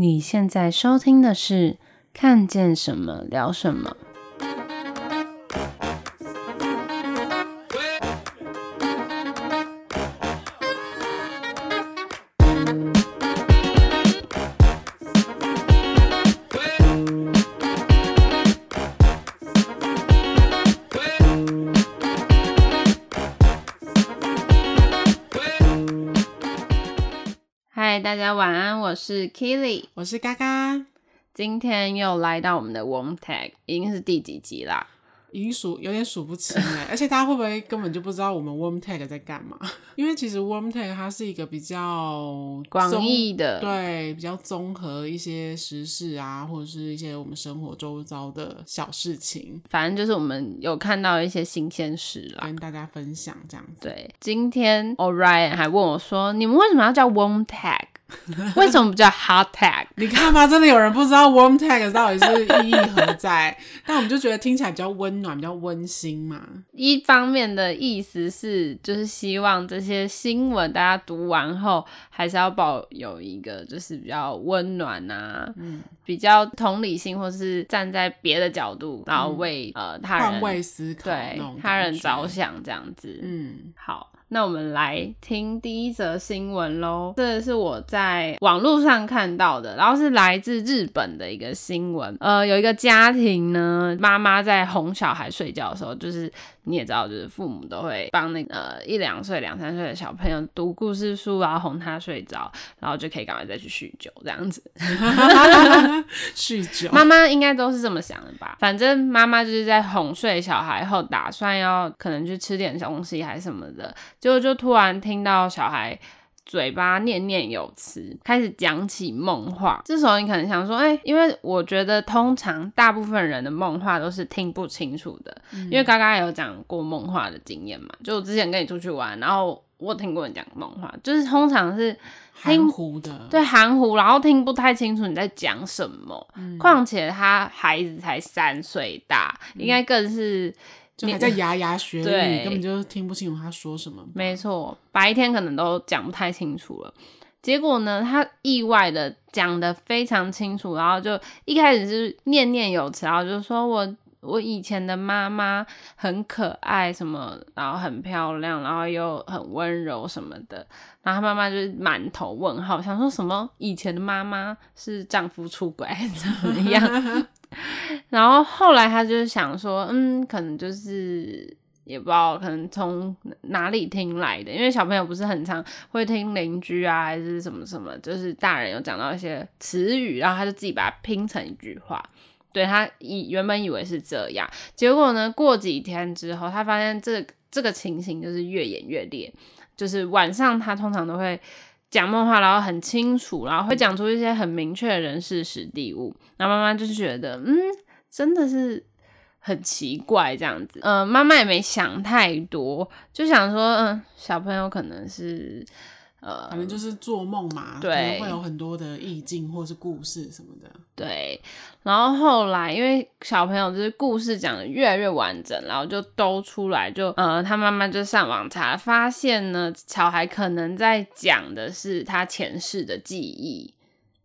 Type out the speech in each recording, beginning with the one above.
你现在收听的是《看见什么聊什么》。是 Keely，我是嘎嘎，今天又来到我们的 Warm Tag，已经是第几集啦？已经数有点数不清了，而且大家会不会根本就不知道我们 Warm Tag 在干嘛？因为其实 Warm Tag 它是一个比较广义的，对，比较综合一些时事啊，或者是一些我们生活周遭的小事情，反正就是我们有看到一些新鲜事啦，跟大家分享这样子。对，今天 Orion 还问我说：“你们为什么要叫 Warm Tag？” 为什么不叫 hot tag？你看吧，真的有人不知道 warm tag 到底是意义何在，但我们就觉得听起来比较温暖，比较温馨嘛。一方面的意思是，就是希望这些新闻大家读完后，还是要保有一个就是比较温暖啊，嗯，比较同理心，或是站在别的角度，然后为、嗯、呃他人换位思考，对他人着想这样子。嗯，好。那我们来听第一则新闻喽。这是我在网络上看到的，然后是来自日本的一个新闻。呃，有一个家庭呢，妈妈在哄小孩睡觉的时候，就是。你也知道，就是父母都会帮那个呃一两岁、两三岁的小朋友读故事书，然后哄他睡着，然后就可以赶快再去酗酒这样子。酗酒，妈妈应该都是这么想的吧？反正妈妈就是在哄睡小孩后，打算要可能去吃点东西还是什么的，结果就突然听到小孩。嘴巴念念有词，开始讲起梦话。这时候你可能想说，哎、欸，因为我觉得通常大部分人的梦话都是听不清楚的。嗯、因为刚刚有讲过梦话的经验嘛，就我之前跟你出去玩，然后我听过你讲梦话，就是通常是含糊的，对，含糊，然后听不太清楚你在讲什么。况、嗯、且他孩子才三岁大，嗯、应该更是。就还在牙牙学语，根本就听不清楚他说什么。没错，白天可能都讲不太清楚了。结果呢，他意外的讲得非常清楚，然后就一开始是念念有词，然后就说我我以前的妈妈很可爱，什么，然后很漂亮，然后又很温柔什么的。然后他妈妈就是满头问号，想说什么以前的妈妈是丈夫出轨还是怎么样？然后后来他就是想说，嗯，可能就是也不知道，可能从哪里听来的，因为小朋友不是很常会听邻居啊，还是什么什么，就是大人有讲到一些词语，然后他就自己把它拼成一句话。对，他以原本以为是这样，结果呢，过几天之后，他发现这这个情形就是越演越烈，就是晚上他通常都会。讲梦话，然后很清楚，然后会讲出一些很明确的人事实地物。那妈妈就是觉得，嗯，真的是很奇怪这样子。嗯、呃，妈妈也没想太多，就想说，嗯，小朋友可能是。呃，反正就是做梦嘛，对，会有很多的意境或是故事什么的。对，然后后来因为小朋友就是故事讲得越来越完整，然后就都出来就，就呃，他妈妈就上网查，发现呢，小孩可能在讲的是他前世的记忆。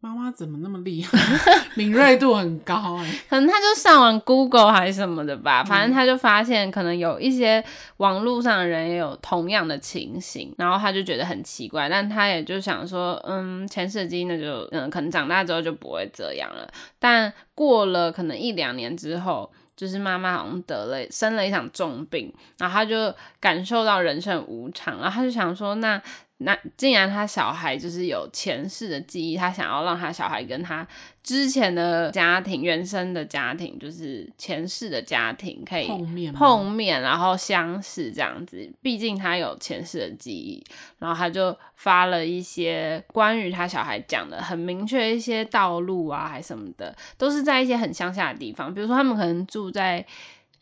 妈妈怎么那么厉害？敏锐度很高哎、欸，可能他就上完 Google 还是什么的吧。反正他就发现，可能有一些网络上的人也有同样的情形，然后他就觉得很奇怪。但他也就想说，嗯，前世记忆那就嗯，可能长大之后就不会这样了。但过了可能一两年之后，就是妈妈好像得了生了一场重病，然后他就感受到人生无常，然后他就想说，那。那既然他小孩就是有前世的记忆，他想要让他小孩跟他之前的家庭、原生的家庭，就是前世的家庭可以碰面，碰面，然后相识这样子。毕竟他有前世的记忆，然后他就发了一些关于他小孩讲的很明确一些道路啊，还什么的，都是在一些很乡下的地方，比如说他们可能住在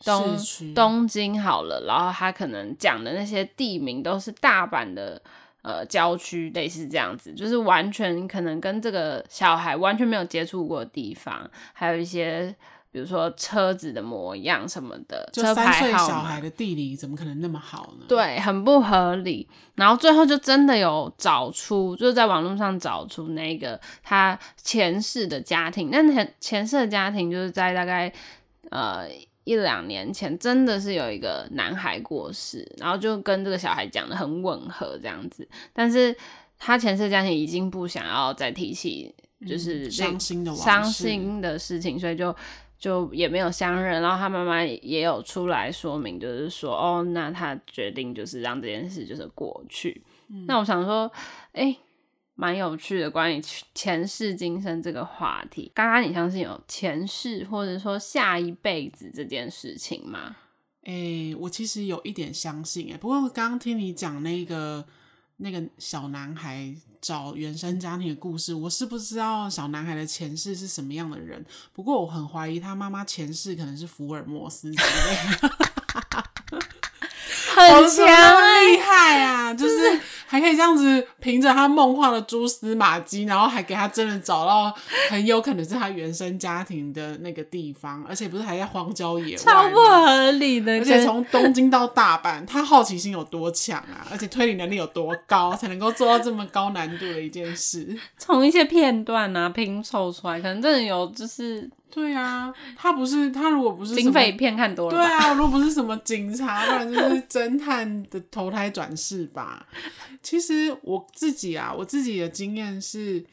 东东京好了，然后他可能讲的那些地名都是大阪的。呃，郊区类似这样子，就是完全可能跟这个小孩完全没有接触过的地方，还有一些比如说车子的模样什么的，就三岁号小孩的地理怎么可能那么好呢？对，很不合理。然后最后就真的有找出，就是在网络上找出那个他前世的家庭，那前前世的家庭就是在大概呃一两年前，真的是有一个男孩过世，然后就跟这个小孩讲的很吻合这样子，但是他前世家庭已经不想要再提起，就是这伤心的伤心的事情，所以就。就也没有相认，然后他妈妈也有出来说明，就是说，哦，那他决定就是让这件事就是过去。嗯、那我想说，哎，蛮有趣的，关于前世今生这个话题。刚刚你相信有前世或者说下一辈子这件事情吗？哎，我其实有一点相信，哎，不过刚刚听你讲那个那个小男孩。找原生家庭的故事，我是不知道小男孩的前世是什么样的人。不过我很怀疑他妈妈前世可能是福尔摩斯之类的。很强，厉害啊！就是还可以这样子凭着他梦幻的蛛丝马迹，然后还给他真的找到很有可能是他原生家庭的那个地方，而且不是还在荒郊野外，超不合理的。而且从东京到大阪，他好奇心有多强啊？而且推理能力有多高，才能够做到这么高难度的一件事？从一些片段啊拼凑出来，可能真的有就是。对啊，他不是他如果不是警匪片看多了，对啊，如果不是什么警察，不然就是侦探的投胎转世吧。其实我自己啊，我自己的经验是，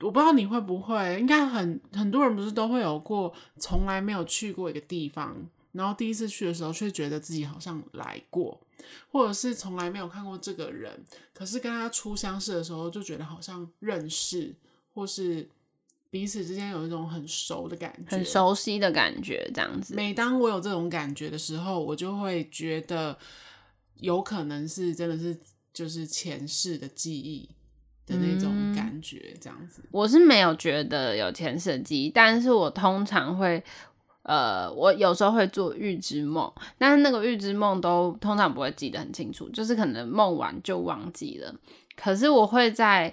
我不知道你会不会，应该很很多人不是都会有过，从来没有去过一个地方，然后第一次去的时候却觉得自己好像来过，或者是从来没有看过这个人，可是跟他初相识的时候就觉得好像认识，或是。彼此之间有一种很熟的感觉，很熟悉的感觉，这样子。每当我有这种感觉的时候，我就会觉得有可能是真的是就是前世的记忆的那种感觉，这样子。嗯，我是没有觉得有前世的记忆，但是我通常会，呃，我有时候会做预知梦，但是那个预知梦都通常不会记得很清楚，就是可能梦完就忘记了。可是我会在，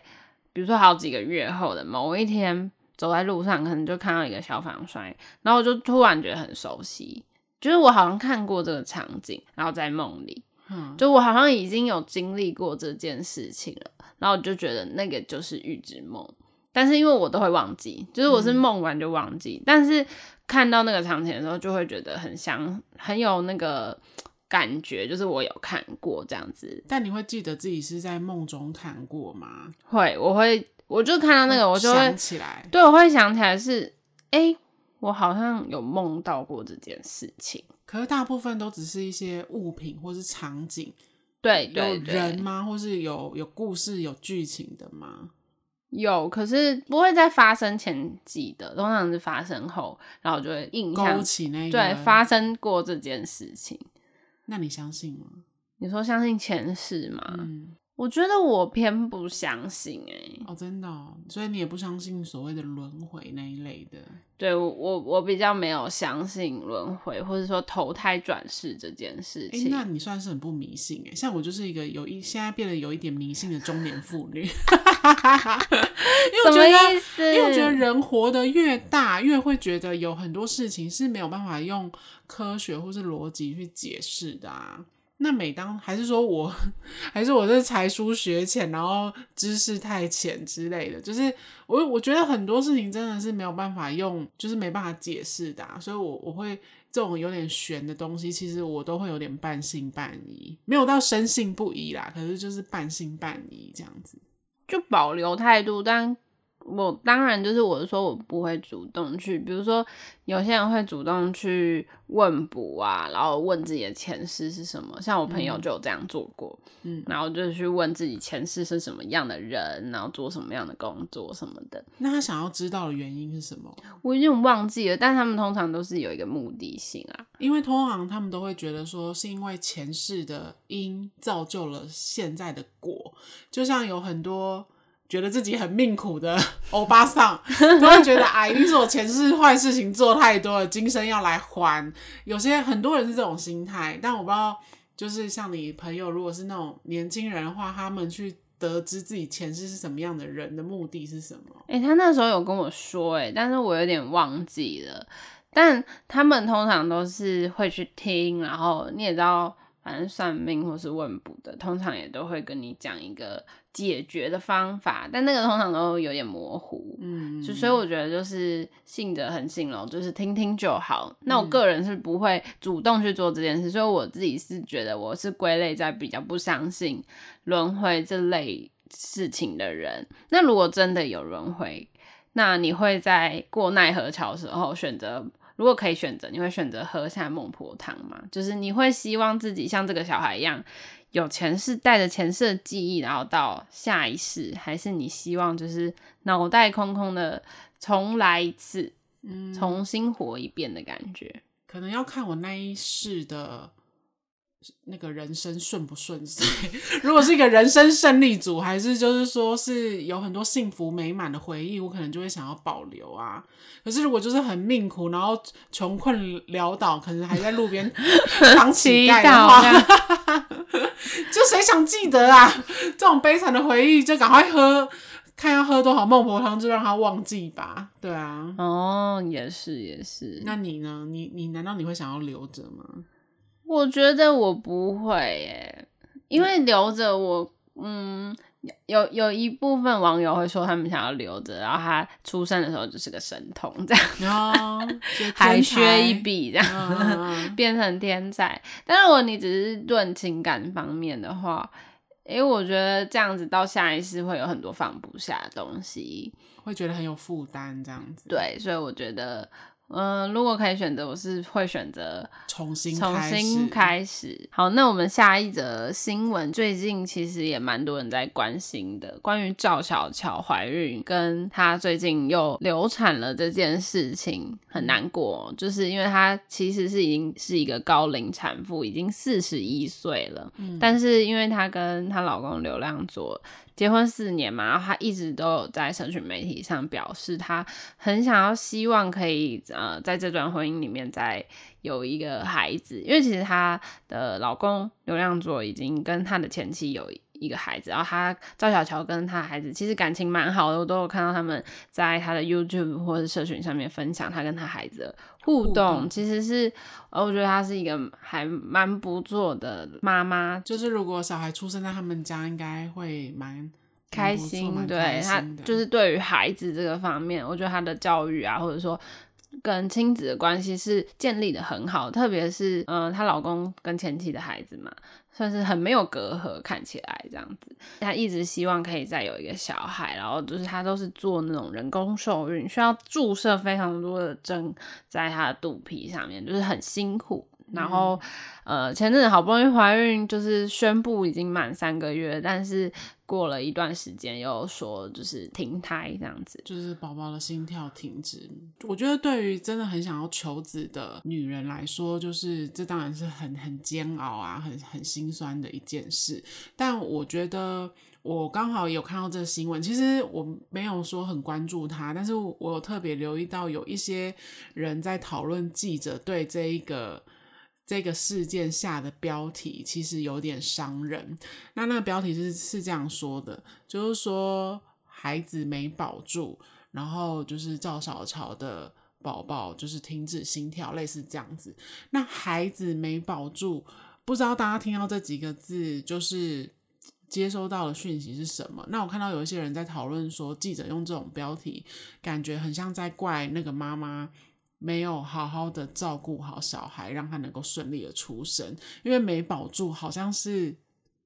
比如说好几个月后的某一天。走在路上，可能就看到一个消防栓，然后我就突然觉得很熟悉，就是我好像看过这个场景，然后在梦里，嗯，就我好像已经有经历过这件事情了，然后我就觉得那个就是预知梦，但是因为我都会忘记，就是我是梦完就忘记，嗯，但是看到那个场景的时候，就会觉得很像，很有那个感觉，就是我有看过这样子。但你会记得自己是在梦中看过吗？会，我会。我就看到那个，我就会想起来，对，我会想起来是，哎、欸，我好像有梦到过这件事情。可是大部分都只是一些物品或是场景，对，对，对，有人吗？或是有有故事、有剧情的吗？有，可是不会在发生前记得，通常是发生后，然后就会印象勾起那个对发生过这件事情。那你相信吗？你说相信前世吗？嗯。我觉得我偏不相信哎、欸，哦，真的、哦，所以你也不相信所谓的轮回那一类的？对，我我我比较没有相信轮回，或者说投胎转世这件事情。欸、那你算是很不迷信哎，像我就是一个有一现在变得有一点迷信的中年妇女。因为我觉得？因为我觉得人活得越大，越会觉得有很多事情是没有办法用科学或是逻辑去解释的啊。那每当还是说我，还是我这才疏学浅，然后知识太浅之类的，就是我我觉得很多事情真的是没有办法用，就是没办法解释的，所以我我会这种有点玄的东西，其实我都会有点半信半疑，没有到深信不疑啦，可是就是半信半疑这样子，就保留态度，但。我当然就是我说我不会主动去，比如说有些人会主动去问卜啊，然后问自己的前世是什么，像我朋友就有这样做过，嗯，然后就是去问自己前世是什么样的人，然后做什么样的工作什么的。那他想要知道的原因是什么？我有点忘记了，但他们通常都是有一个目的性啊，因为通常他们都会觉得说是因为前世的因造就了现在的果，就像有很多。觉得自己很命苦的 欧巴桑，都会觉得啊，一定是我前世坏事情做太多了，今生要来还。有些很多人是这种心态，但我不知道，就是像你朋友，如果是那种年轻人的话，他们去得知自己前世是什么样的人的目的是什么？诶、他那时候有跟我说、欸，诶，但是我有点忘记了。但他们通常都是会去听，然后你也知道，反正算命或是问卜的，通常也都会跟你讲一个解决的方法，但那个通常都有点模糊，嗯，就所以我觉得就是信者很信咯，就是听听就好。那我个人是不会主动去做这件事，嗯、所以我自己是觉得我是归类在比较不相信轮回这类事情的人。那如果真的有轮回，那你会在过奈何桥的时候选择？如果可以选择，你会选择喝下孟婆汤吗？就是你会希望自己像这个小孩一样，有前世带着前世的记忆，然后到下一世，还是你希望就是脑袋空空的重来一次，嗯，重新活一遍的感觉？可能要看我那一世的。那个人生顺不顺遂？如果是一个人生胜利组，还是就是说是有很多幸福美满的回忆，我可能就会想要保留啊。可是如果就是很命苦，然后穷困潦倒，可能还在路边 当乞丐的话，就谁想记得啊？这种悲惨的回忆，就赶快喝，看要喝多少孟婆汤，就让他忘记吧。对啊，哦，也是也是。那你呢？你你难道你会想要留着吗？我觉得我不会耶，因为留着我，嗯，有有一部分网友会说他们想要留着，然后他出生的时候就是个神童这样，哦，还削一笔这样，哦、变成天才。但是如果你只是论情感方面的话，因为我觉得这样子到下一世会有很多放不下的东西，会觉得很有负担这样子。对，所以我觉得。嗯、呃，如果可以选择，我是会选择重新重新开始。好，那我们下一则新闻，最近其实也蛮多人在关心的，关于赵小乔怀孕跟她最近又流产了这件事情，很难过，就是因为她其实是已经是一个高龄产妇，已经四十一岁了，嗯、但是因为她跟她老公刘亮佐。结婚四年嘛，然后她一直都有在社群媒体上表示，她很想要、希望可以呃，在这段婚姻里面再有一个孩子，因为其实她的老公刘亮佐已经跟他的前妻有一个孩子，然后他赵小乔跟他孩子其实感情蛮好的，我都有看到他们在他的 YouTube 或者社群上面分享他跟他孩子的互动，互动其实是呃，我觉得他是一个还蛮不错的妈妈，就是如果小孩出生在他们家，应该会蛮开心，对，他就是对于孩子这个方面，我觉得他的教育啊，或者说。跟亲子的关系是建立的很好，特别是嗯，她老公跟前妻的孩子嘛，算是很没有隔阂，看起来这样子。她一直希望可以再有一个小孩，然后就是她都是做那种人工受孕，需要注射非常多的针在她的肚皮上面，就是很辛苦。然后，呃，前阵子好不容易怀孕，就是宣布已经满三个月，但是过了一段时间又说就是停胎这样子，就是宝宝的心跳停止。我觉得对于真的很想要求子的女人来说，就是这当然是很很煎熬啊，很很心酸的一件事。但我觉得我刚好有看到这个新闻，其实我没有说很关注它，但是我有特别留意到有一些人在讨论记者对这一个。这个事件下的标题其实有点伤人。那那个标题是是这样说的，就是说孩子没保住，然后就是赵小乔的宝宝就是停止心跳，类似这样子。那孩子没保住，不知道大家听到这几个字，就是接收到的讯息是什么？那我看到有一些人在讨论说，记者用这种标题，感觉很像在怪那个妈妈。没有好好的照顾好小孩，让他能够顺利的出生，因为没保住，好像是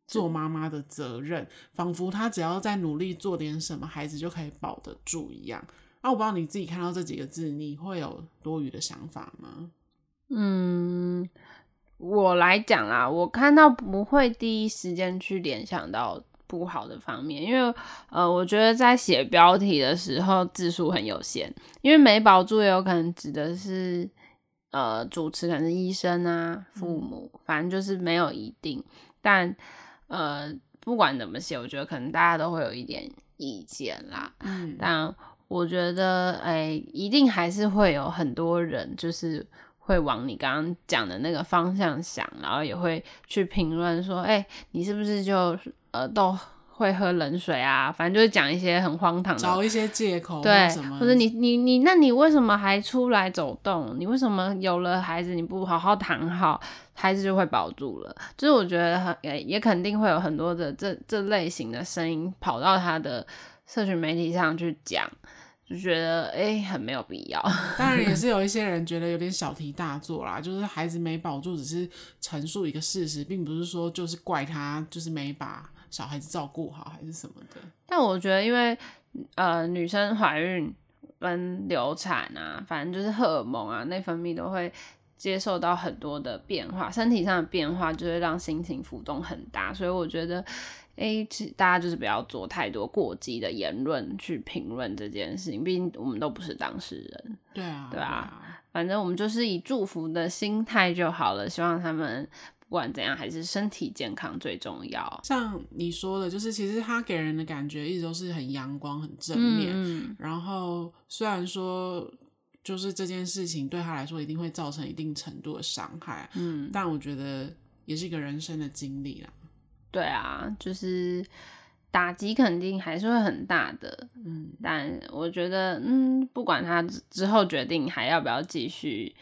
做妈妈的责任，仿佛他只要再努力做点什么，孩子就可以保得住一样。啊，我不知道你自己看到这几个字，你会有多余的想法吗？嗯，我来讲啦，我看到不会第一时间去联想到。不好的方面，因为呃，我觉得在写标题的时候字数很有限，因为没保住也有可能指的是呃主持可能是医生啊、父母，嗯、反正就是没有一定。但呃，不管怎么写，我觉得可能大家都会有一点意见啦。嗯，但我觉得哎、欸，一定还是会有很多人就是会往你刚刚讲的那个方向想，然后也会去评论说，哎、欸，你是不是就。呃，都会喝冷水啊，反正就是讲一些很荒唐的，找一些借口，对，或者你你你，那你为什么还出来走动？你为什么有了孩子你不好好躺好，孩子就会保住了？就是我觉得很也也肯定会有很多的这这类型的声音跑到他的社群媒体上去讲。就觉得哎、欸，很没有必要。当然也是有一些人觉得有点小题大做啦，就是孩子没保住，只是陈述一个事实，并不是说就是怪他，就是没把小孩子照顾好还是什么的。但我觉得，因为呃，女生怀孕跟流产啊，反正就是荷尔蒙啊，内分泌都会接受到很多的变化，身体上的变化就会让心情浮动很大，所以我觉得。哎，大家就是不要做太多过激的言论去评论这件事情，毕竟我们都不是当事人。对啊，对啊，反正我们就是以祝福的心态就好了，希望他们不管怎样还是身体健康最重要。像你说的，就是其实他给人的感觉一直都是很阳光、很正面。嗯，然后虽然说就是这件事情对他来说一定会造成一定程度的伤害，嗯，但我觉得也是一个人生的经历啦。对啊，就是打击肯定还是会很大的，嗯，但我觉得，嗯，不管他之后决定还要不要继续，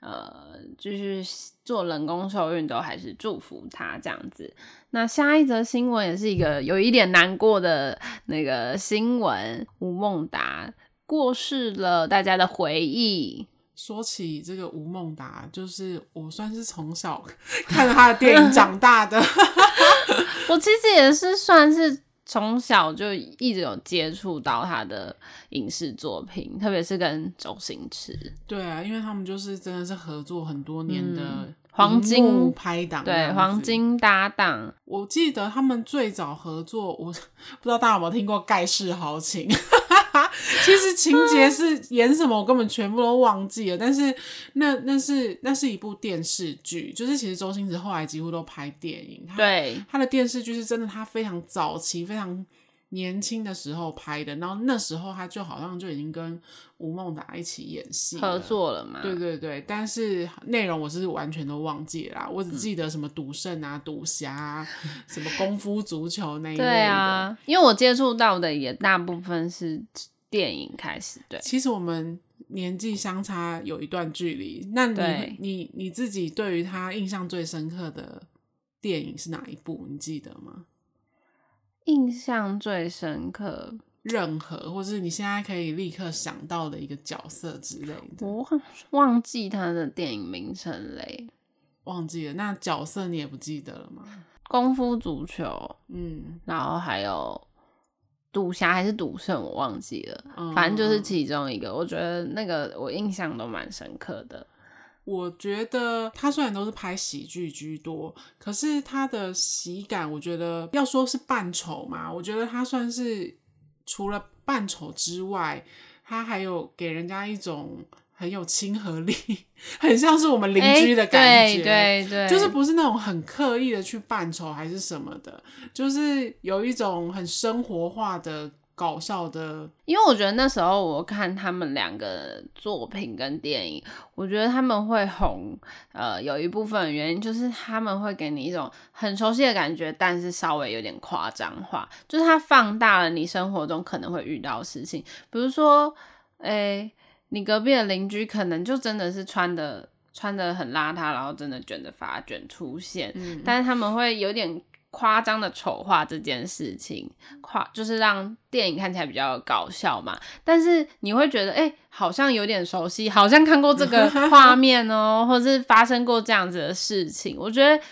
呃，就是做人工受孕，都还是祝福他这样子。那下一则新闻也是一个有一点难过的那个新闻，吴孟达过世了，大家的回忆。说起这个吴孟达，就是我算是从小 看着他的电影长大的。我其实也是算是从小就一直有接触到他的影视作品，特别是跟周星驰。对啊，因为他们就是真的是合作很多年的、嗯、黄金拍档，对，黄金搭档。我记得他们最早合作，我 不知道大家有没有听过《盖世豪情》。其实情节是演什么，我根本全部都忘记了。但是那那是那是一部电视剧，就是其实周星驰后来几乎都拍电影。对，他的电视剧是真的，他非常早期、非常年轻的时候拍的。然后那时候他就好像就已经跟吴孟达一起演戏合作了嘛。对对对，但是内容我是完全都忘记了啦，我只记得什么赌圣啊、赌侠啊、什么功夫足球那一类的。对啊，因为我接触到的也大部分是。电影开始，对，其实我们年纪相差有一段距离。那你你你自己对于他印象最深刻的电影是哪一部？你记得吗？印象最深刻，任何或是你现在可以立刻想到的一个角色之类的。我忘记他的电影名称嘞，忘记了。那角色你也不记得了吗？功夫足球，嗯，然后还有。赌侠还是赌圣，我忘记了，嗯，反正就是其中一个。我觉得那个我印象都蛮深刻的。我觉得他虽然都是拍喜剧居多，可是他的喜感，我觉得要说是扮丑嘛，我觉得他算是除了扮丑之外，他还有给人家一种。很有亲和力，很像是我们邻居的感觉，欸、对对对，就是不是那种很刻意的去扮丑还是什么的，就是有一种很生活化的搞笑的。因为我觉得那时候我看他们两个作品跟电影，我觉得他们会红，呃，有一部分原因就是他们会给你一种很熟悉的感觉，但是稍微有点夸张化，就是它放大了你生活中可能会遇到的事情，比如说，诶、欸。你隔壁的邻居可能就真的是穿的穿的很邋遢，然后真的卷着发卷出现，嗯，但是他们会有点夸张的丑化这件事情，夸就是让电影看起来比较搞笑嘛。但是你会觉得，哎，好像有点熟悉，好像看过这个画面哦，或是发生过这样子的事情。我觉得。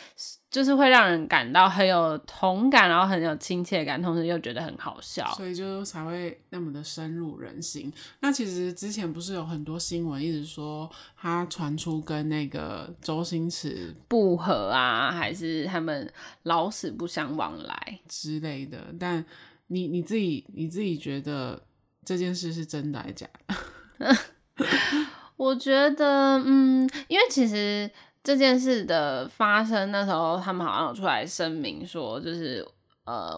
就是会让人感到很有同感，然后很有亲切感，同时又觉得很好笑，所以就才会那么的深入人心。那其实之前不是有很多新闻一直说他传出跟那个周星驰不和啊，还是他们老死不相往来之类的？但你你自己你自己觉得这件事是真的还是假的？我觉得，嗯，因为其实。这件事的发生，那时候他们好像有出来声明说，就是呃，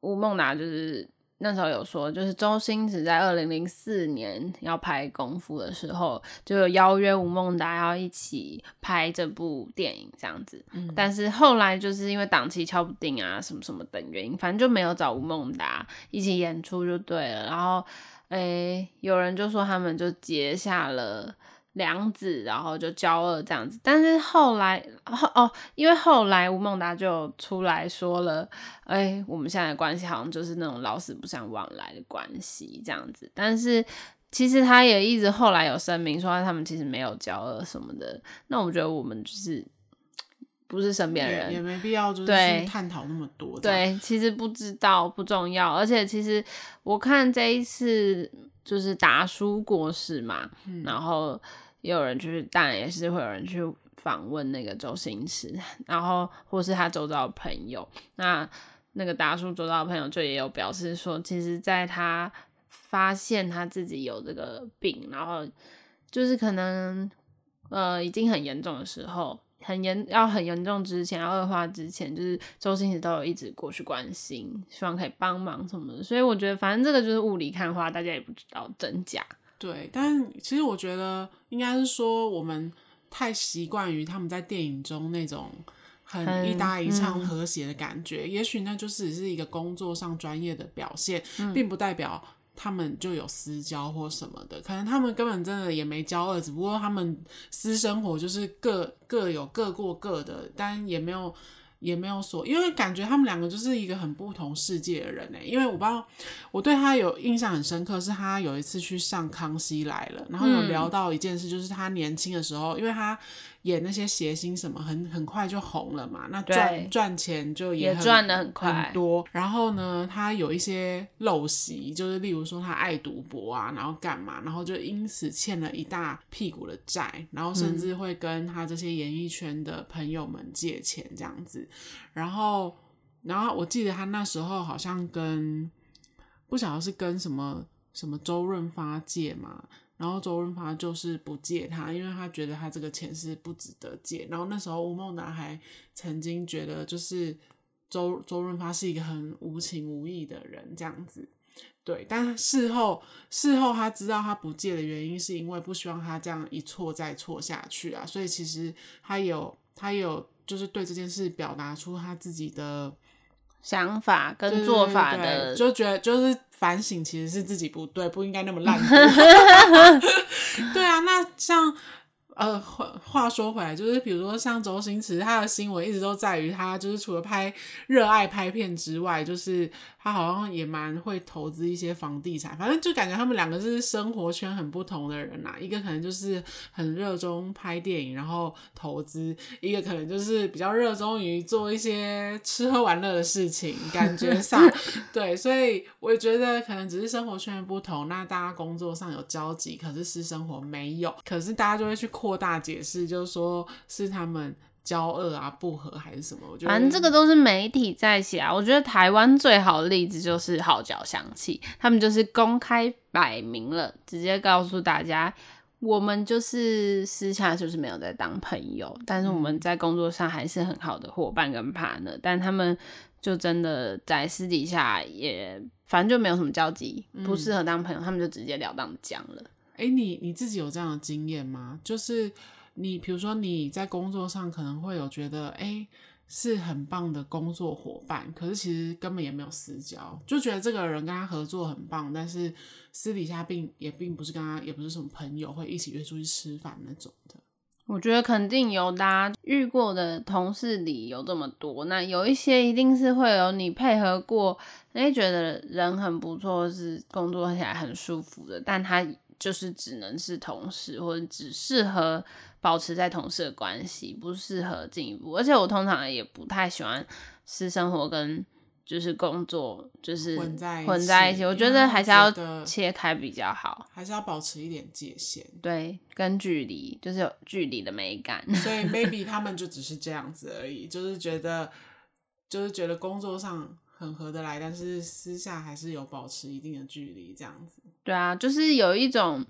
吴孟达就是那时候有说，就是周星驰在二零零四年要拍《功夫》的时候，就有邀约吴孟达要一起拍这部电影这样子。嗯，但是后来就是因为档期敲不定啊，什么什么等原因，反正就没有找吴孟达一起演出就对了。然后，诶、欸，有人就说他们就结下了。梁子，然后就交恶这样子，但是后来后哦，因为后来吴孟达就出来说了，哎，我们现在的关系好像就是那种老死不相往来的关系这样子。但是其实他也一直后来有声明说他们其实没有交恶什么的。那我觉得我们就是不是身边人，也没必要就是去探讨那么多。对，其实不知道不重要，而且其实我看这一次就是达叔过世嘛，嗯、然后。也有人就是，当然也是会有人去访问那个周星驰，然后或是他周遭的朋友。那那个达叔周遭的朋友就也有表示说，其实在他发现他自己有这个病，然后就是可能呃已经很严重的时候，很严要很严重之前，要恶化之前，就是周星驰都有一直过去关心，希望可以帮忙什么的。所以我觉得，反正这个就是雾里看花，大家也不知道真假。对，但其实我觉得应该是说，我们太习惯于他们在电影中那种很一搭一唱和谐的感觉，嗯、也许那就是只是一个工作上专业的表现，嗯、并不代表他们就有私交或什么的。可能他们根本真的也没交恶，只不过他们私生活就是各各有各过各的，但也没有。也没有说，因为感觉他们两个就是一个很不同世界的人呢。因为我不知道，我对他有印象很深刻，是他有一次去上《康熙来了》，然后有聊到一件事，就是他年轻的时候，因为他。演那些谐星什么很很快就红了嘛，那赚赚钱就也赚的很快很多。然后呢，他有一些陋习，就是例如说他爱赌博啊，然后干嘛，然后就因此欠了一大屁股的债，然后甚至会跟他这些演艺圈的朋友们借钱这样子。然后，然后我记得他那时候好像跟不晓得是跟什么什么周润发借嘛。然后周润发就是不借他，因为他觉得他这个钱是不值得借。然后那时候吴孟达还曾经觉得，就是周周润发是一个很无情无义的人，这样子。对，但事后事后他知道他不借的原因，是因为不希望他这样一错再错下去啊。所以其实他有他有就是对这件事表达出他自己的。想法跟做法的，就觉得就是反省，其实是自己不对，不应该那么烂。对啊，那像。呃，话话说回来，就是比如说像周星驰，他的新闻一直都在于他，就是除了拍热爱拍片之外，就是他好像也蛮会投资一些房地产。反正就感觉他们两个是生活圈很不同的人呐、啊。一个可能就是很热衷拍电影，然后投资；一个可能就是比较热衷于做一些吃喝玩乐的事情。感觉上，对，所以我也觉得可能只是生活圈不同，那大家工作上有交集，可是私生活没有，可是大家就会去。扩大解释，就是说是他们交恶啊、不和还是什么？我觉得，反正这个都是媒体在写啊。我觉得台湾最好的例子就是号角响起，他们就是公开摆明了，直接告诉大家，我们就是私下就是没有在当朋友，但是我们在工作上还是很好的伙伴跟 partner。但他们就真的在私底下也，反正就没有什么交集，不适合当朋友，他们就直截了当的讲了。哎、你你自己有这样的经验吗？就是你，比如说你在工作上可能会有觉得，哎、是很棒的工作伙伴，可是其实根本也没有私交，就觉得这个人跟他合作很棒，但是私底下并也并不是跟他，也不是什么朋友，会一起约出去吃饭那种的。我觉得肯定有，大家遇过的同事里有这么多，那有一些一定是会有你配合过，哎，觉得人很不错，是工作起来很舒服的，但他。就是只能是同事，或者只适合保持在同事的关系，不适合进一步。而且我通常也不太喜欢私生活跟就是工作就是混在混在一起。我觉得还是要切开比较好，还是要保持一点界限。对，跟距离就是有距离的美感。所以 maybe 他们就只是这样子而已，就是觉得就是觉得工作上。很合得来，但是私下还是有保持一定的距离，这样子。对啊，就是有一种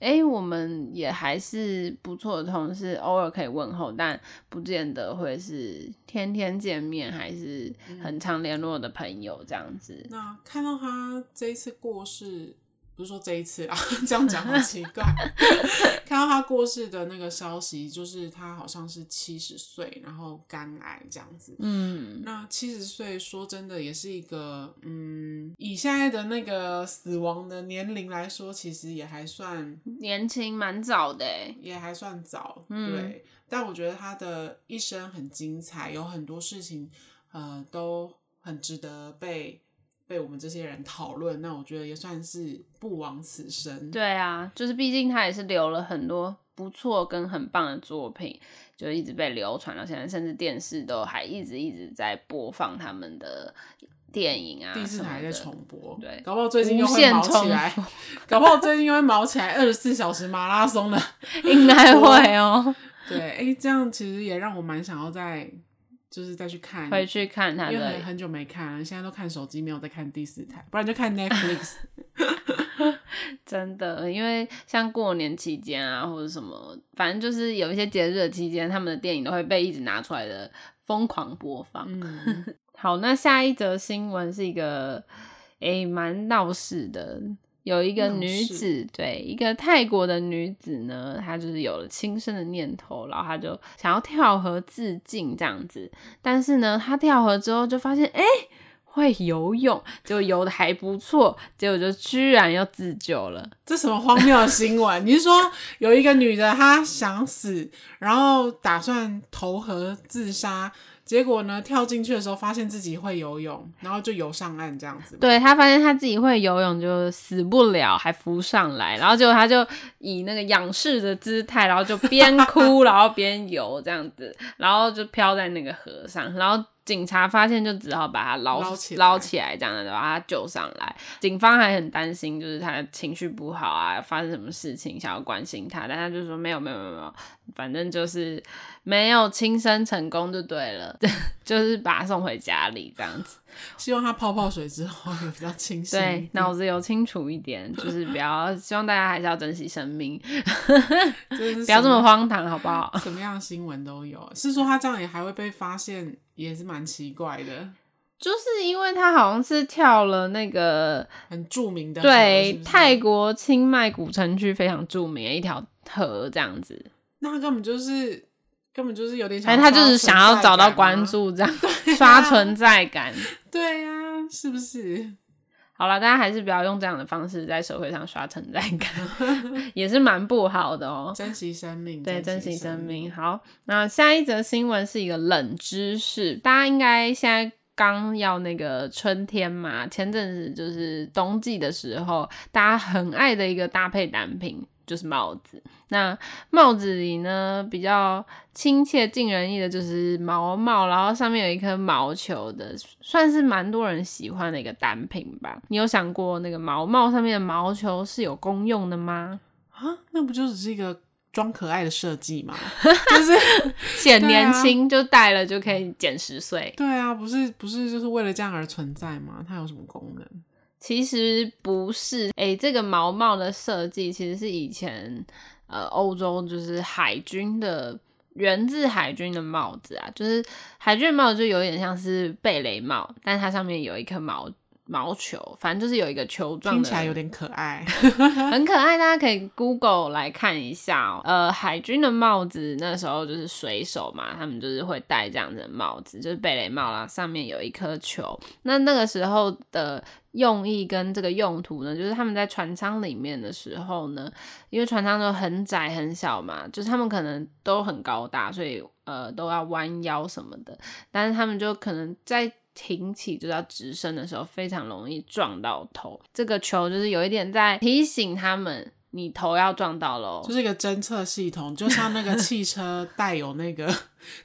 哎、欸，我们也还是不错的同事，偶尔可以问候，但不见得会是天天见面，还是很常联络的朋友这样子。嗯、那看到他这一次过世。不是说这一次啊，这样讲好奇怪。看到他过世的那个消息，就是他好像是七十岁，然后肝癌这样子。嗯，那七十岁说真的也是一个，嗯，以现在的那个死亡的年龄来说，其实也还算年轻，蛮早的，也还算早。嗯、对，但我觉得他的一生很精彩，有很多事情，呃，都很值得被。被我们这些人讨论，那我觉得也算是不枉此生。对啊，就是毕竟他也是留了很多不错跟很棒的作品，就一直被流传到现在，甚至电视都还一直一直在播放他们的电影啊，电视台在重播。对，搞不好最近又会毛起来，搞不好最近又会毛起来，二十四小时马拉松的，应该会哦。对，哎、欸，这样其实也让我蛮想要在。就是再去看，回去看他的，因为很久没看了，现在都看手机，没有再看第四台，不然就看 Netflix。真的，因为像过年期间啊，或者什么，反正就是有一些节日的期间，他们的电影都会被一直拿出来的疯狂播放。嗯、好，那下一则新闻是一个诶蛮闹事的。有一个女子，对，一个泰国的女子呢，她就是有了轻生的念头，然后她就想要跳河自尽这样子。但是呢，她跳河之后就发现，哎，会游泳，结果游的还不错，结果就居然要自救了。这什么荒谬的新闻？你是说有一个女的她想死，然后打算投河自杀？结果呢，跳进去的时候发现自己会游泳，然后就游上岸这样子。对，他发现他自己会游泳，就死不了，还浮上来。然后结果他就以那个仰视的姿态，然后就边哭然后边游这样子，然后就飘在那个河上。然后警察发现就只好把他捞捞起来，捞起来这样的把他救上来。警方还很担心，就是他情绪不好啊，发生什么事情想要关心他，但他就说没有没有没有没有，反正就是。没有轻生成功就对了，就是把他送回家里这样子。希望他泡泡水之后也比较清醒，对，脑子有清楚一点，就是比较希望大家还是要珍惜生命，不要这么荒唐，好不好？什么样的新闻都有，是说他这样也还会被发现，也是蛮奇怪的。就是因为他好像是跳了那个很著名的，对，是是泰国清迈古城区非常著名的一条河这样子，那他根本就是。根本就是有点想，他就是想要找到关注，这样、啊、刷存在感。对呀、啊，是不是？好了，大家还是不要用这样的方式在社会上刷存在感，也是蛮不好的哦、喔。珍惜生命，对，珍惜生命。好，那下一则新闻是一个冷知识，大家应该现在刚要那个春天嘛，前阵子就是冬季的时候，大家很爱的一个搭配单品。就是帽子，那帽子里呢，比较亲切、近人意的，就是毛帽，然后上面有一颗毛球的，算是蛮多人喜欢的一个单品吧。你有想过那个毛帽上面的毛球是有功用的吗？啊，那不就只是一个装可爱的设计吗？就是显年轻，啊、就戴了就可以减十岁。对啊，不是不是就是为了这样而存在吗？它有什么功能？其实不是，诶、欸，这个毛帽的设计其实是以前呃欧洲就是海军的源自海军的帽子啊，就是海军帽子就有点像是贝雷帽，但它上面有一颗毛。毛球，反正就是有一个球状的，听起来有点可爱，很可爱。大家可以 Google 来看一下哦。呃，海军的帽子那时候就是水手嘛，他们就是会戴这样子的帽子，就是贝雷帽啦，上面有一颗球。那那个时候的用意跟这个用途呢，就是他们在船舱里面的时候呢，因为船舱都很窄很小嘛，就是他们可能都很高大，所以呃都要弯腰什么的，但是他们就可能在。挺起就是要直升的时候，非常容易撞到头。这个球就是有一点在提醒他们，你头要撞到喽。就是一个侦测系统，就像那个汽车带有那个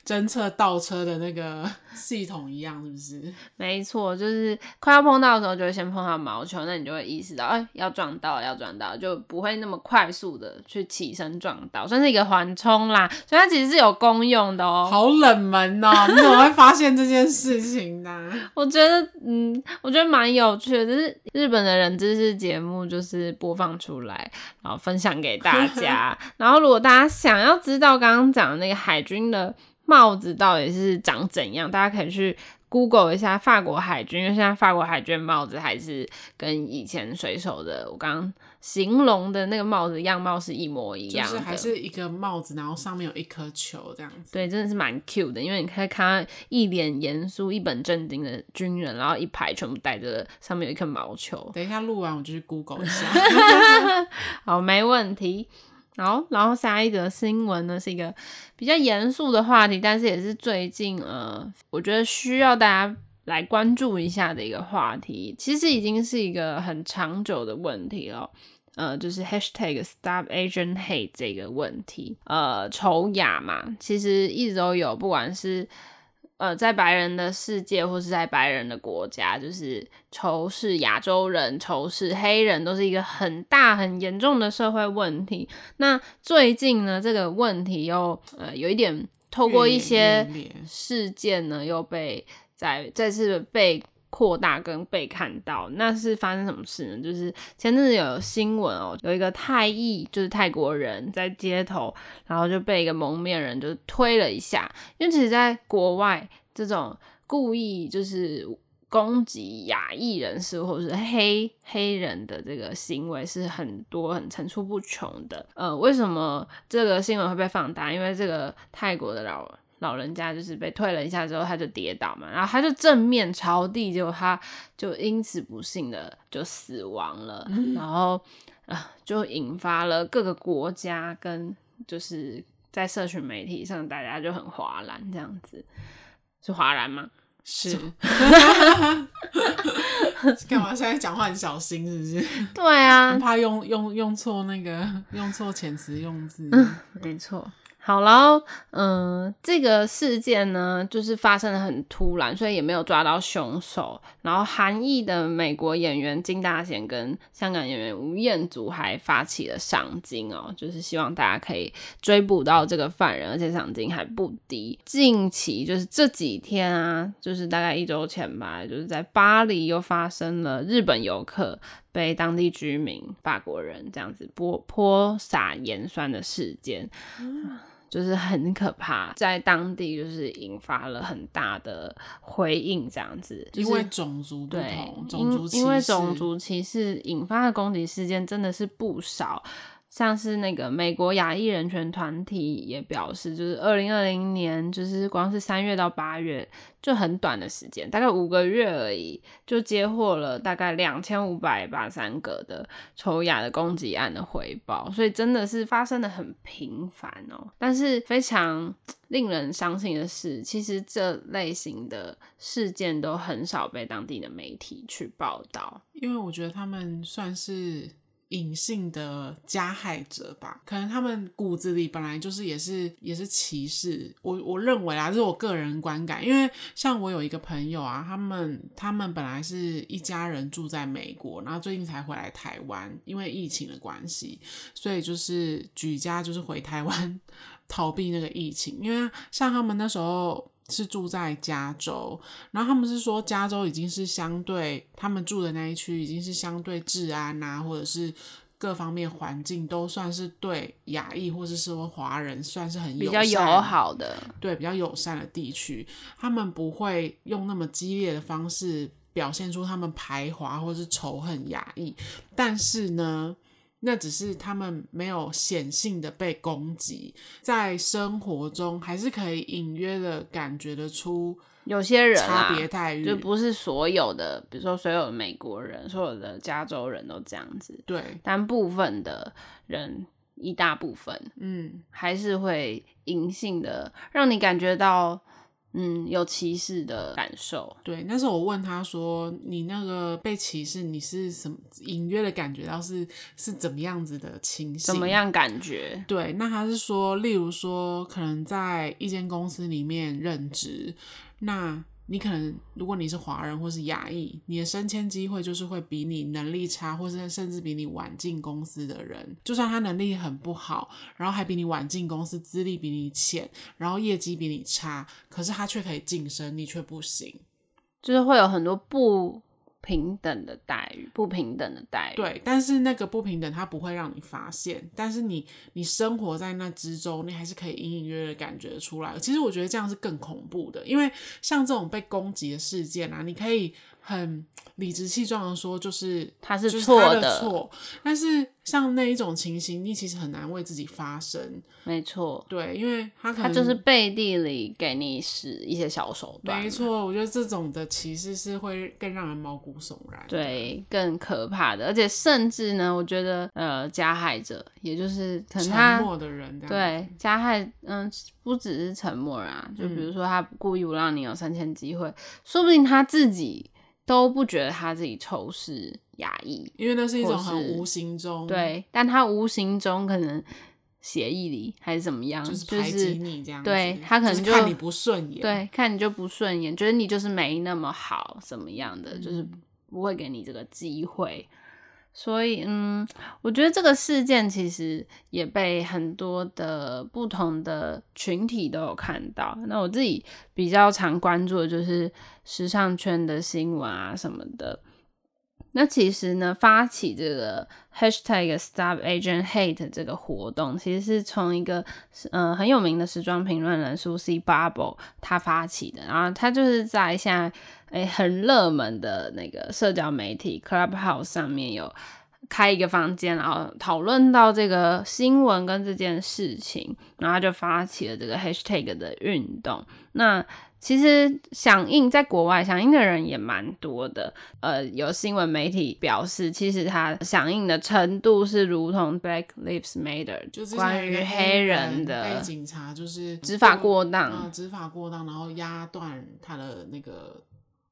侦测倒车的那个 系统一样，是不是？没错，就是快要碰到的时候，就会先碰到毛球，那你就会意识到，哎、欸，要撞到，要撞到，就不会那么快速的去起身撞到，算是一个缓冲啦。所以它其实是有功用的哦、喔。好冷门哦、喔，你怎么会发现这件事情呢？我觉得，嗯，我觉得蛮有趣的，就是日本的人知识节目，就是播放出来，然后分享给大家。然后，如果大家想要知道刚刚讲的那个海军的。帽子到底是长怎样？大家可以去 Google 一下法国海军，因为现在法国海军帽子还是跟以前水手的我刚刚形容的那个帽子样貌是一模一样的，就是还是一个帽子，然后上面有一颗球这样子。对，真的是蛮 cute 的，因为你可以看到一脸严肃、一本正经的军人，然后一排全部戴着，上面有一颗毛球。等一下录完我就去 Google 一下。好，没问题。好，然后下一则新闻呢，是一个比较严肃的话题，但是也是最近呃，我觉得需要大家来关注一下的一个话题。其实已经是一个很长久的问题了，呃，就是 Hashtag Stop Asian Hate 这个问题，呃，丑雅嘛，其实一直都有，不管是。呃，在白人的世界或是在白人的国家，就是仇视亚洲人、仇视黑人，都是一个很大很严重的社会问题。那最近呢，这个问题又呃有一点透过一些事件呢，又被再再次被扩大跟被看到。那是发生什么事呢？就是前阵子有新闻哦，有一个泰裔就是泰国人在街头，然后就被一个蒙面人就推了一下。因为其实，在国外。这种故意就是攻击亚裔人士或者是黑黑人的这个行为是很多很层出不穷的。呃，为什么这个新闻会被放大？因为这个泰国的老老人家就是被推了一下之后，他就跌倒嘛，然后他就正面朝地，结果他就因此不幸的就死亡了。嗯、然后啊、呃，就引发了各个国家跟就是在社群媒体上，大家就很哗然这样子。是哗然吗？是。干嘛？现在讲话很小心，是不是？对啊，怕用用用错那个用错遣词用字。嗯，没错。好，然后，嗯，这个事件呢，就是发生的很突然，所以也没有抓到凶手。然后，韩裔的美国演员金大贤跟香港演员吴彦祖还发起了赏金哦，就是希望大家可以追捕到这个犯人，而且赏金还不低。近期就是这几天啊，就是大概一周前吧，就是在巴黎又发生了日本游客被当地居民法国人这样子泼泼洒盐酸的事件。嗯就是很可怕，在当地就是引发了很大的回应，这样子，因为种族不同，对，种族因为种族歧视引发的攻击事件真的是不少。像是那个美国亚裔人权团体也表示，就是二零二零年，就是光是三月到八月就很短的时间，大概五个月而已，就接获了大概两千五百八三个的仇亚的攻击案的回报，所以真的是发生的很频繁哦。但是非常令人伤心的是，其实这类型的事件都很少被当地的媒体去报道，因为我觉得他们算是。隐性的加害者吧，可能他们骨子里本来就是也是也是歧视。我我认为啊，这是我个人观感，因为像我有一个朋友啊，他们他们本来是一家人住在美国，然后最近才回来台湾，因为疫情的关系，所以就是举家就是回台湾 逃避那个疫情。因为像他们那时候。是住在加州，然后他们是说加州已经是相对他们住的那一区已经是相对治安啊，或者是各方面环境都算是对亚裔或者是说华人算是很比较友好的，对，比较友善的地区，他们不会用那么激烈的方式表现出他们排华或者是仇恨亚裔，但是呢。那只是他们没有显性的被攻击，在生活中还是可以隐约的感觉得出有些人差别待遇，就不是所有的，比如说所有的美国人、所有的加州人都这样子，对，但部分的人一大部分，嗯，还是会隐性的让你感觉到嗯，有歧视的感受。对，那时候我问他说：“你那个被歧视，你是什么隐约的感觉到是是怎么样子的情形？怎么样感觉？”对，那他是说，例如说，可能在一间公司里面任职，那。你可能，如果你是华人或是亚裔，你的升迁机会就是会比你能力差，或是甚至比你晚进公司的人，就算他能力很不好，然后还比你晚进公司，资历比你浅，然后业绩比你差，可是他却可以晋升，你却不行，就是会有很多不。平等的待遇，不平等的待遇。对，但是那个不平等，它不会让你发现。但是你，你生活在那之中，你还是可以隐隐约约感觉出来。其实我觉得这样是更恐怖的，因为像这种被攻击的事件啊，你可以。很理直气壮的说，就是他是错的错。但是像那一种情形，你其实很难为自己发声。没错，对，因为他可能他就是背地里给你使一些小手段。没错，我觉得这种的歧视是会更让人毛骨悚然。对，更可怕的，而且甚至呢，我觉得呃，加害者也就是可能他沉默的人，对，加害嗯、呃，不只是沉默啊，就比如说他故意不让你有升迁机会，说不定他自己。都不觉得他自己仇视亚裔，因为那是一种很无形中对，但他无形中可能协议里还是怎么样，就是排挤你这样，对他可能就、就、看你不顺眼，对，看你就不顺眼，觉得你就是没那么好，怎么样的，嗯、就是不会给你这个机会。所以，嗯，我觉得这个事件其实也被很多的不同的群体都有看到。那我自己比较常关注的就是时尚圈的新闻啊什么的。那其实呢，发起这个 hashtag Stop Agent Hate 这个活动，其实是从一个呃很有名的时装评论人 Suzy Barbell 他发起的。然后他就是在现在。诶，很热门的那个社交媒体 Clubhouse 上面有开一个房间，然后讨论到这个新闻跟这件事情，然后就发起了这个 Hashtag 的运动。那其实响应在国外响应的人也蛮多的，呃，有新闻媒体表示，其实他响应的程度是如同 Black Lives Matter，就是关于黑人的被警察就是执法过当，嗯，执法过当，然后压断他的那个。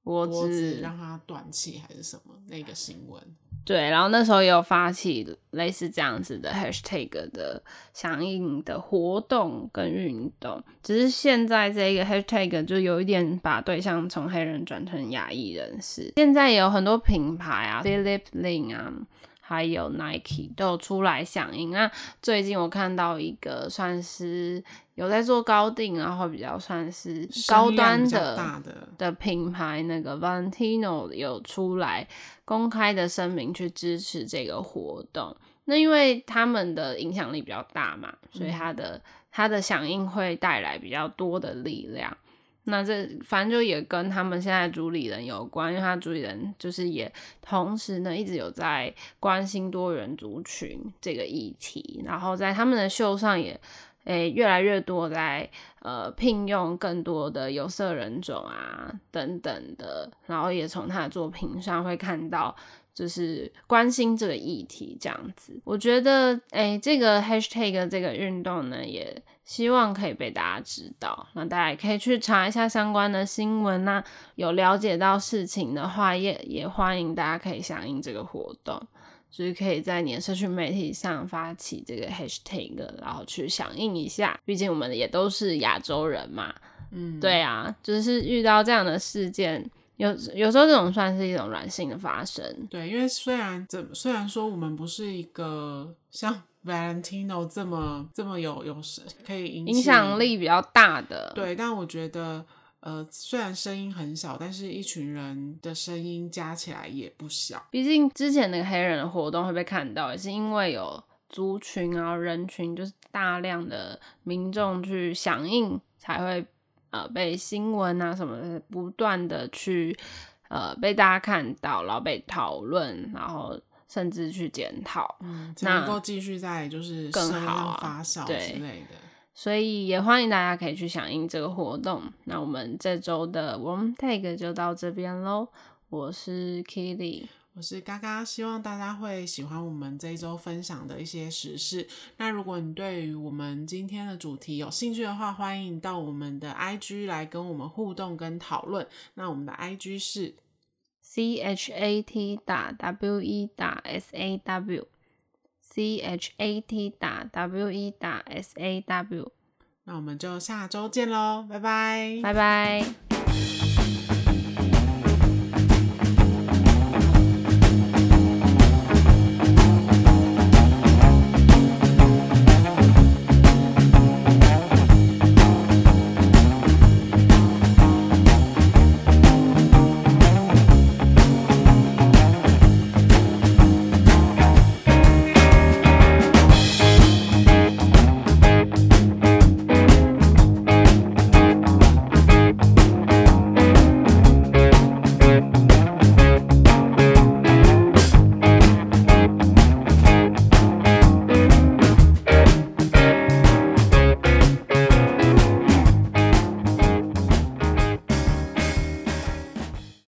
脖子让他断气还是什么那个新闻？对，然后那时候也有发起类似这样子的 hashtag 的响应的活动跟运动，只是现在这个 hashtag 就有一点把对象从黑人转成亚裔人士。现在也有很多品牌啊，Phillip Lim 啊。还有 Nike 都有出来响应。那最近我看到一个算是有在做高定，然后比较算是高端的的，的品牌，那个 Valentino 有出来公开的声明去支持这个活动。那因为他们的影响力比较大嘛，所以他的他的响应会带来比较多的力量。那这反正就也跟他们现在主理人有关，因为他主理人就是也同时呢一直有在关心多元族群这个议题，然后在他们的秀上也诶越来越多在呃聘用更多的有色人种啊等等的，然后也从他的作品上会看到就是关心这个议题这样子。我觉得诶这个 hashtag 这个运动呢也。希望可以被大家知道，那大家也可以去查一下相关的新闻那、有了解到事情的话，也也欢迎大家可以响应这个活动，就是可以在你的社群媒体上发起这个 hashtag，然后去响应一下。毕竟我们也都是亚洲人嘛，嗯，对啊，就是遇到这样的事件，有有时候这种算是一种软性的发生。对，因为虽然怎虽然说我们不是一个像。Valentino 这么这么有有可以影响力比较大的，对，但我觉得呃，虽然声音很小，但是一群人的声音加起来也不小。毕竟之前那个黑人的活动会被看到，也是因为有族群啊人群，就是大量的民众去响应，才会呃被新闻啊什么的不断的去呃被大家看到，然后被讨论，然后。甚至去检讨，嗯，能够继续在就是更好发酵之类的，对，所以也欢迎大家可以去响应这个活动。那我们这周的 Warm Take 就到这边喽，我是 Kitty。我是嘎嘎，希望大家会喜欢我们这一周分享的一些时事。那如果你对于我们今天的主题有兴趣的话，欢迎到我们的 IG 来跟我们互动跟讨论。那我们的 IG 是 C H A T 打 W E 打 S A W，C H A T 打 W E 打 S A W。那我们就下周见喽，拜拜，拜拜。